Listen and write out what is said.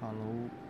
Falou.